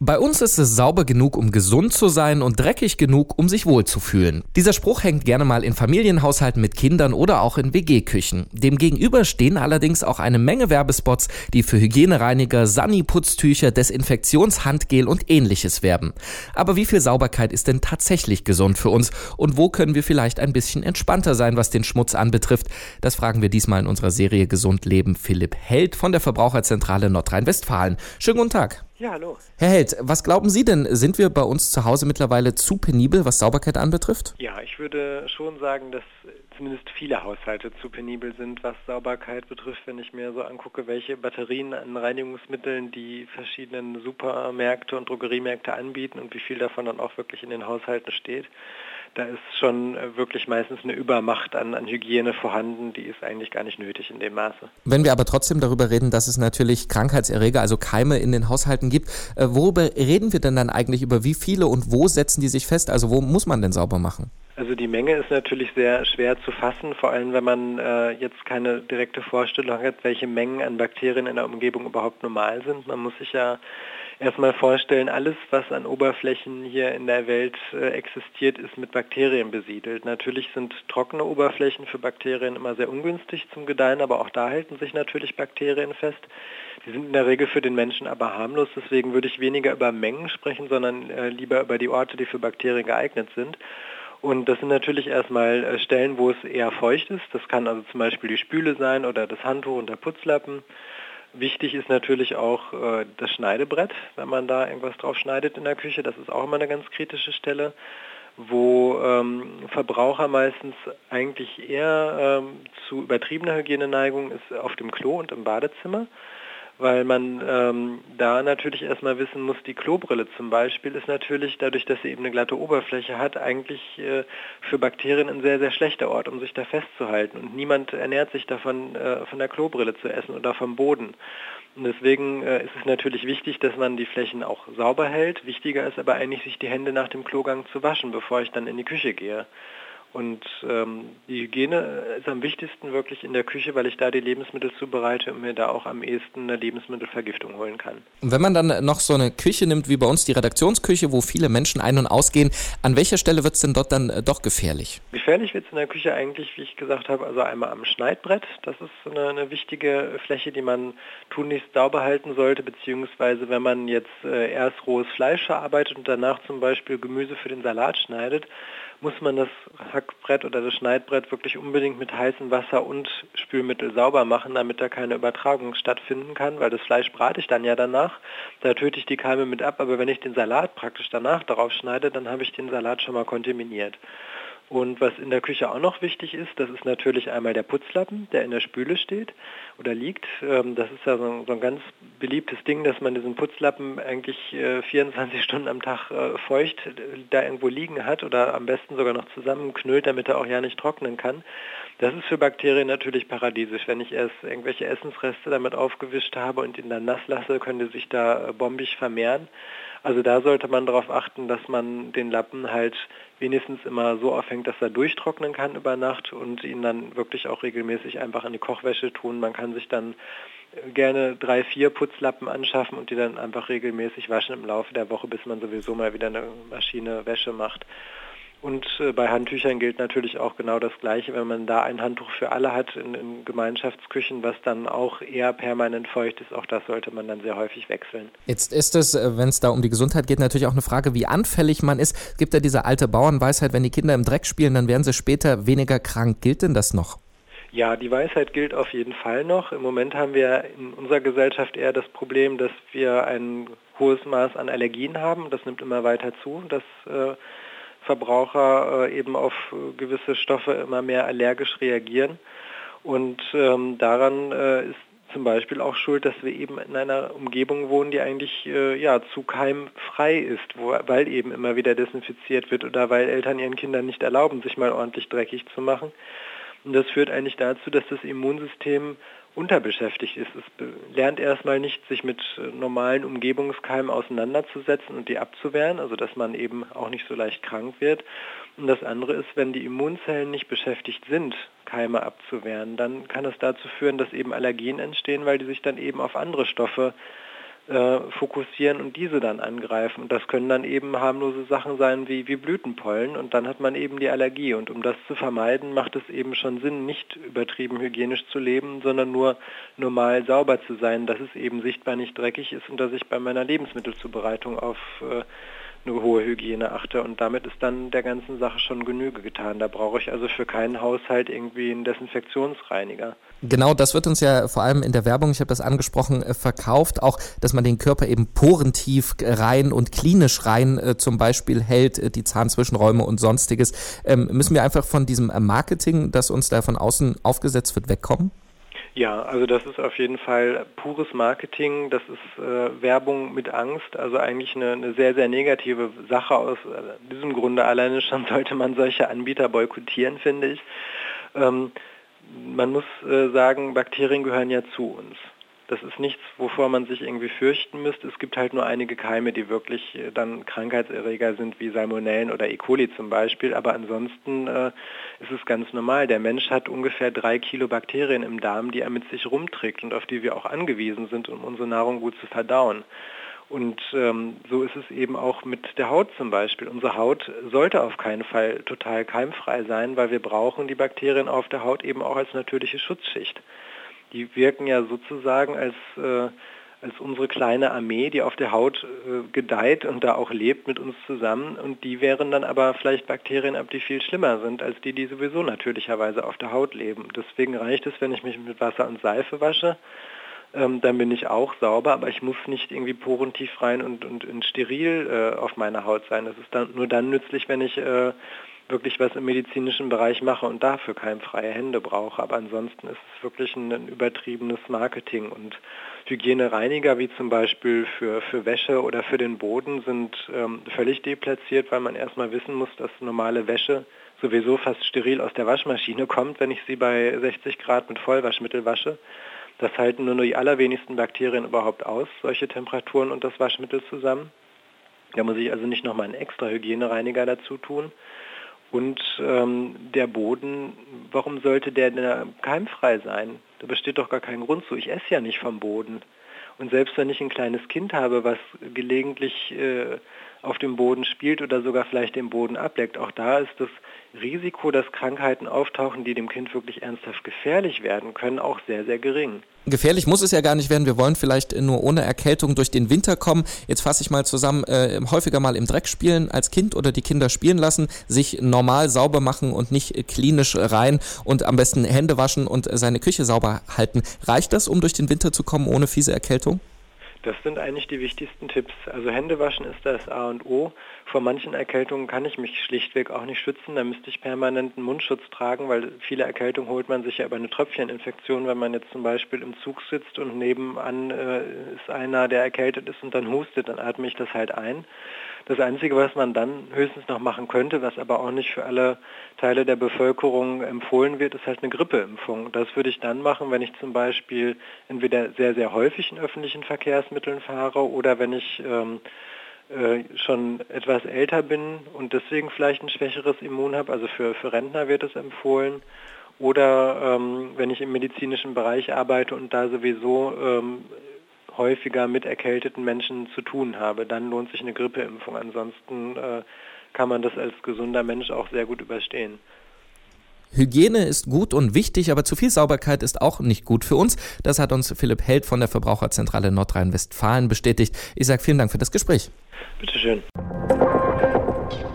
Bei uns ist es sauber genug, um gesund zu sein und dreckig genug, um sich wohlzufühlen. Dieser Spruch hängt gerne mal in Familienhaushalten mit Kindern oder auch in WG-Küchen. Demgegenüber stehen allerdings auch eine Menge Werbespots, die für Hygienereiniger, Sani-Putztücher, Desinfektionshandgel und ähnliches werben. Aber wie viel Sauberkeit ist denn tatsächlich gesund für uns und wo können wir vielleicht ein bisschen entspannter sein, was den Schmutz anbetrifft? Das fragen wir diesmal in unserer Serie Gesund Leben Philipp Held von der Verbraucherzentrale Nordrhein-Westfalen. Schönen guten Tag. Ja, hallo. Herr Held, was glauben Sie denn? Sind wir bei uns zu Hause mittlerweile zu penibel, was Sauberkeit anbetrifft? Ja, ich würde schon sagen, dass zumindest viele Haushalte zu penibel sind, was Sauberkeit betrifft, wenn ich mir so angucke, welche Batterien an Reinigungsmitteln die verschiedenen Supermärkte und Drogeriemärkte anbieten und wie viel davon dann auch wirklich in den Haushalten steht da ist schon äh, wirklich meistens eine Übermacht an, an Hygiene vorhanden, die ist eigentlich gar nicht nötig in dem Maße. Wenn wir aber trotzdem darüber reden, dass es natürlich Krankheitserreger, also Keime in den Haushalten gibt, äh, worüber reden wir denn dann eigentlich über wie viele und wo setzen die sich fest? Also wo muss man denn sauber machen? Also die Menge ist natürlich sehr schwer zu fassen, vor allem wenn man äh, jetzt keine direkte Vorstellung hat, welche Mengen an Bakterien in der Umgebung überhaupt normal sind. Man muss sich ja erstmal vorstellen, alles, was an Oberflächen hier in der Welt äh, existiert, ist mit Bakterien besiedelt. Natürlich sind trockene Oberflächen für Bakterien immer sehr ungünstig zum Gedeihen, aber auch da halten sich natürlich Bakterien fest. Die sind in der Regel für den Menschen aber harmlos, deswegen würde ich weniger über Mengen sprechen, sondern äh, lieber über die Orte, die für Bakterien geeignet sind. Und das sind natürlich erstmal äh, Stellen, wo es eher feucht ist. Das kann also zum Beispiel die Spüle sein oder das Handtuch und der Putzlappen. Wichtig ist natürlich auch äh, das Schneidebrett, wenn man da irgendwas drauf schneidet in der Küche. Das ist auch immer eine ganz kritische Stelle, wo ähm, Verbraucher meistens eigentlich eher ähm, zu übertriebener Hygieneneigung ist auf dem Klo und im Badezimmer weil man ähm, da natürlich erstmal wissen muss, die Klobrille zum Beispiel ist natürlich, dadurch, dass sie eben eine glatte Oberfläche hat, eigentlich äh, für Bakterien ein sehr, sehr schlechter Ort, um sich da festzuhalten. Und niemand ernährt sich davon, äh, von der Klobrille zu essen oder vom Boden. Und deswegen äh, ist es natürlich wichtig, dass man die Flächen auch sauber hält. Wichtiger ist aber eigentlich, sich die Hände nach dem Klogang zu waschen, bevor ich dann in die Küche gehe. Und ähm, die Hygiene ist am wichtigsten wirklich in der Küche, weil ich da die Lebensmittel zubereite und mir da auch am ehesten eine Lebensmittelvergiftung holen kann. Und wenn man dann noch so eine Küche nimmt wie bei uns die Redaktionsküche, wo viele Menschen ein- und ausgehen, an welcher Stelle wird es denn dort dann äh, doch gefährlich? Gefährlich wird es in der Küche eigentlich, wie ich gesagt habe, also einmal am Schneidbrett. Das ist eine, eine wichtige Fläche, die man tunlichst sauber halten sollte, beziehungsweise wenn man jetzt äh, erst rohes Fleisch verarbeitet und danach zum Beispiel Gemüse für den Salat schneidet, muss man das Hackbrett oder das Schneidbrett wirklich unbedingt mit heißem Wasser und Spülmittel sauber machen, damit da keine Übertragung stattfinden kann, weil das Fleisch brate ich dann ja danach. Da töte ich die Keime mit ab, aber wenn ich den Salat praktisch danach darauf schneide, dann habe ich den Salat schon mal kontaminiert. Und was in der Küche auch noch wichtig ist, das ist natürlich einmal der Putzlappen, der in der Spüle steht oder liegt. Ähm, das ist ja so ein, ganz beliebtes Ding, dass man diesen Putzlappen eigentlich 24 äh, Stunden am Tag äh, feucht da irgendwo liegen hat oder am besten sogar noch zusammenknüllt, damit er auch ja nicht trocknen kann. Das ist für Bakterien natürlich paradiesisch. Wenn ich erst irgendwelche Essensreste damit aufgewischt habe und ihn dann nass lasse, können die sich da äh, bombig vermehren. Also da sollte man darauf achten, dass man den Lappen halt wenigstens immer so aufhängt, dass er durchtrocknen kann über Nacht und ihn dann wirklich auch regelmäßig einfach in die Kochwäsche tun. Man kann sich dann gerne drei, vier Putzlappen anschaffen und die dann einfach regelmäßig waschen im Laufe der Woche, bis man sowieso mal wieder eine Maschine Wäsche macht. Und äh, bei Handtüchern gilt natürlich auch genau das Gleiche, wenn man da ein Handtuch für alle hat in, in, Gemeinschaftsküchen, was dann auch eher permanent feucht ist, auch das sollte man dann sehr häufig wechseln. Jetzt ist es, äh, wenn es da um die Gesundheit geht, natürlich auch eine Frage, wie anfällig man ist. Es gibt ja diese alte Bauernweisheit, wenn die Kinder im Dreck spielen, dann werden sie später weniger krank. Gilt denn das noch? Ja, die Weisheit gilt auf jeden Fall noch. Im Moment haben wir in unserer Gesellschaft eher das Problem, dass wir ein hohes Maß an Allergien haben. Das nimmt immer weiter zu. Das äh, Verbraucher äh, eben auf gewisse Stoffe immer mehr allergisch reagieren. Und ähm, daran äh, ist zum Beispiel auch schuld, dass wir eben in einer Umgebung wohnen, die eigentlich äh, ja, zu keimfrei ist, wo, weil eben immer wieder desinfiziert wird oder weil Eltern ihren Kindern nicht erlauben, sich mal ordentlich dreckig zu machen. Und das führt eigentlich dazu, dass das Immunsystem unterbeschäftigt ist. Es lernt erstmal nicht, sich mit äh, normalen Umgebungskeimen auseinanderzusetzen und die abzuwehren, also dass man eben auch nicht so leicht krank wird. Und das andere ist, wenn die Immunzellen nicht beschäftigt sind, Keime abzuwehren, dann kann es dazu führen, dass eben Allergien entstehen, weil die sich dann eben auf andere Stoffe äh, fokussieren und diese dann angreifen. Und das können dann eben harmlose Sachen sein wie, wie Blütenpollen und dann hat man eben die Allergie. Und um das zu vermeiden, macht es eben schon Sinn, nicht übertrieben hygienisch zu leben, sondern nur normal sauber zu sein, dass es eben sichtbar nicht dreckig ist und dass ich bei meiner Lebensmittelzubereitung auf äh, eine hohe Hygiene achte und damit ist dann der ganzen Sache schon Genüge getan. Da brauche ich also für keinen Haushalt irgendwie einen Desinfektionsreiniger. Genau, das wird uns ja vor allem in der Werbung, ich habe das angesprochen, äh, verkauft, auch, dass man den Körper eben porentief rein und klinisch rein äh, zum Beispiel hält, äh, die Zahnzwischenräume und sonstiges. Ähm, müssen wir einfach von diesem Marketing, das uns da von außen aufgesetzt wird, wegkommen? Ja, also das ist auf jeden Fall pures Marketing, das ist äh, Werbung mit Angst, also eigentlich eine, eine sehr, sehr negative Sache. Aus äh, diesem Grunde alleine schon sollte man solche Anbieter boykottieren, finde ich. Ähm, man muss äh, sagen, Bakterien gehören ja zu uns. Das ist nichts, wovor man sich irgendwie fürchten müsste. Es gibt halt nur einige Keime, die wirklich äh, dann Krankheitserreger sind, wie Salmonellen oder E. coli zum Beispiel. Aber ansonsten äh, ist es ganz normal. Der Mensch hat ungefähr drei Kilo Bakterien im Darm, die er mit sich rumträgt und auf die wir auch angewiesen sind, um unsere Nahrung gut zu verdauen. Und ähm, so ist es eben auch mit der Haut zum Beispiel. Unsere Haut sollte auf keinen Fall total keimfrei sein, weil wir brauchen die Bakterien auf der Haut eben auch als natürliche Schutzschicht die wirken ja sozusagen als, äh, als unsere kleine Armee, die auf der Haut äh, gedeiht und da auch lebt mit uns zusammen. Und die wären dann aber vielleicht Bakterien ab, die viel schlimmer sind als die, die sowieso natürlicherweise auf der Haut leben. Deswegen reicht es, wenn ich mich mit Wasser und Seife wasche. Ähm, dann bin ich auch sauber, aber ich muss nicht irgendwie porentief rein und, und, und steril äh, auf meiner Haut sein. Das ist dann nur dann nützlich, wenn ich äh, wirklich was im medizinischen Bereich mache und dafür keimfreie Hände brauche. Aber ansonsten ist es wirklich ein, ein übertriebenes Marketing und Hygienereiniger wie zum Beispiel für, für Wäsche oder für den Boden sind ähm, völlig deplatziert, weil man erstmal wissen muss, dass normale Wäsche sowieso fast steril aus der Waschmaschine kommt, wenn ich sie bei 60 Grad mit Vollwaschmittel wasche. Das halten nur die allerwenigsten Bakterien überhaupt aus, solche Temperaturen und das Waschmittel zusammen. Da muss ich also nicht nochmal einen extra Hygienereiniger dazu tun. Und ähm, der Boden, warum sollte der denn keimfrei sein? Da besteht doch gar kein Grund zu. Ich esse ja nicht vom Boden. Und selbst wenn ich ein kleines Kind habe, was gelegentlich äh, auf dem Boden spielt oder sogar vielleicht den Boden ableckt, auch da ist das Risiko, dass Krankheiten auftauchen, die dem Kind wirklich ernsthaft gefährlich werden können, auch sehr, sehr gering. Gefährlich muss es ja gar nicht werden. Wir wollen vielleicht nur ohne Erkältung durch den Winter kommen. Jetzt fasse ich mal zusammen, äh, häufiger mal im Dreck spielen als Kind oder die Kinder spielen lassen, sich normal sauber machen und nicht klinisch rein und am besten Hände waschen und seine Küche sauber halten. Reicht das, um durch den Winter zu kommen ohne fiese Erkältung? Das sind eigentlich die wichtigsten Tipps. Also Händewaschen ist das A und O. Vor manchen Erkältungen kann ich mich schlichtweg auch nicht schützen. Da müsste ich permanent einen Mundschutz tragen, weil viele Erkältungen holt man sich ja über eine Tröpfcheninfektion, wenn man jetzt zum Beispiel im Zug sitzt und nebenan äh, ist einer, der erkältet ist und dann hustet, dann atme ich das halt ein. Das Einzige, was man dann höchstens noch machen könnte, was aber auch nicht für alle Teile der Bevölkerung empfohlen wird, ist halt eine Grippeimpfung. Das würde ich dann machen, wenn ich zum Beispiel entweder sehr, sehr häufig in öffentlichen Verkehrsmitteln fahre oder wenn ich ähm, äh, schon etwas älter bin und deswegen vielleicht ein schwächeres Immun habe. Also für, für Rentner wird es empfohlen. Oder ähm, wenn ich im medizinischen Bereich arbeite und da sowieso ähm, häufiger mit erkälteten Menschen zu tun habe, dann lohnt sich eine Grippeimpfung. Ansonsten äh, kann man das als gesunder Mensch auch sehr gut überstehen. Hygiene ist gut und wichtig, aber zu viel Sauberkeit ist auch nicht gut für uns. Das hat uns Philipp Held von der Verbraucherzentrale Nordrhein-Westfalen bestätigt. Ich sage vielen Dank für das Gespräch. Bitteschön.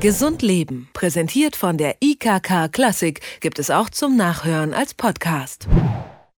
Gesund Leben, präsentiert von der IKK Klassik, gibt es auch zum Nachhören als Podcast.